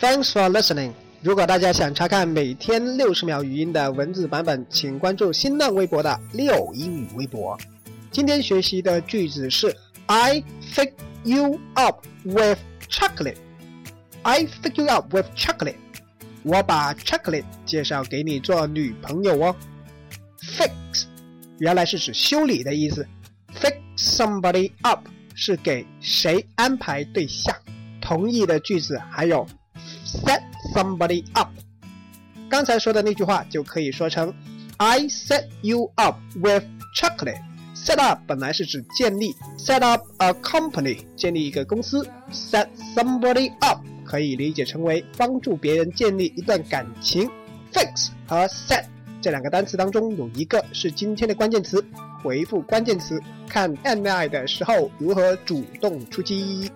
Thanks for listening。如果大家想查看每天六十秒语音的文字版本，请关注新浪微博的六英语微博。今天学习的句子是 I fix you up with chocolate。I fix you up with chocolate。我把 chocolate 介绍给你做女朋友哦。Fix 原来是指修理的意思，fix somebody up 是给谁安排对象。同义的句子还有 set somebody up。刚才说的那句话就可以说成 I set you up with chocolate。Set up 本来是指建立，set up a company 建立一个公司，set somebody up 可以理解成为帮助别人建立一段感情。Fix 和 set 这两个单词当中有一个是今天的关键词，回复关键词看 AI 的时候如何主动出击。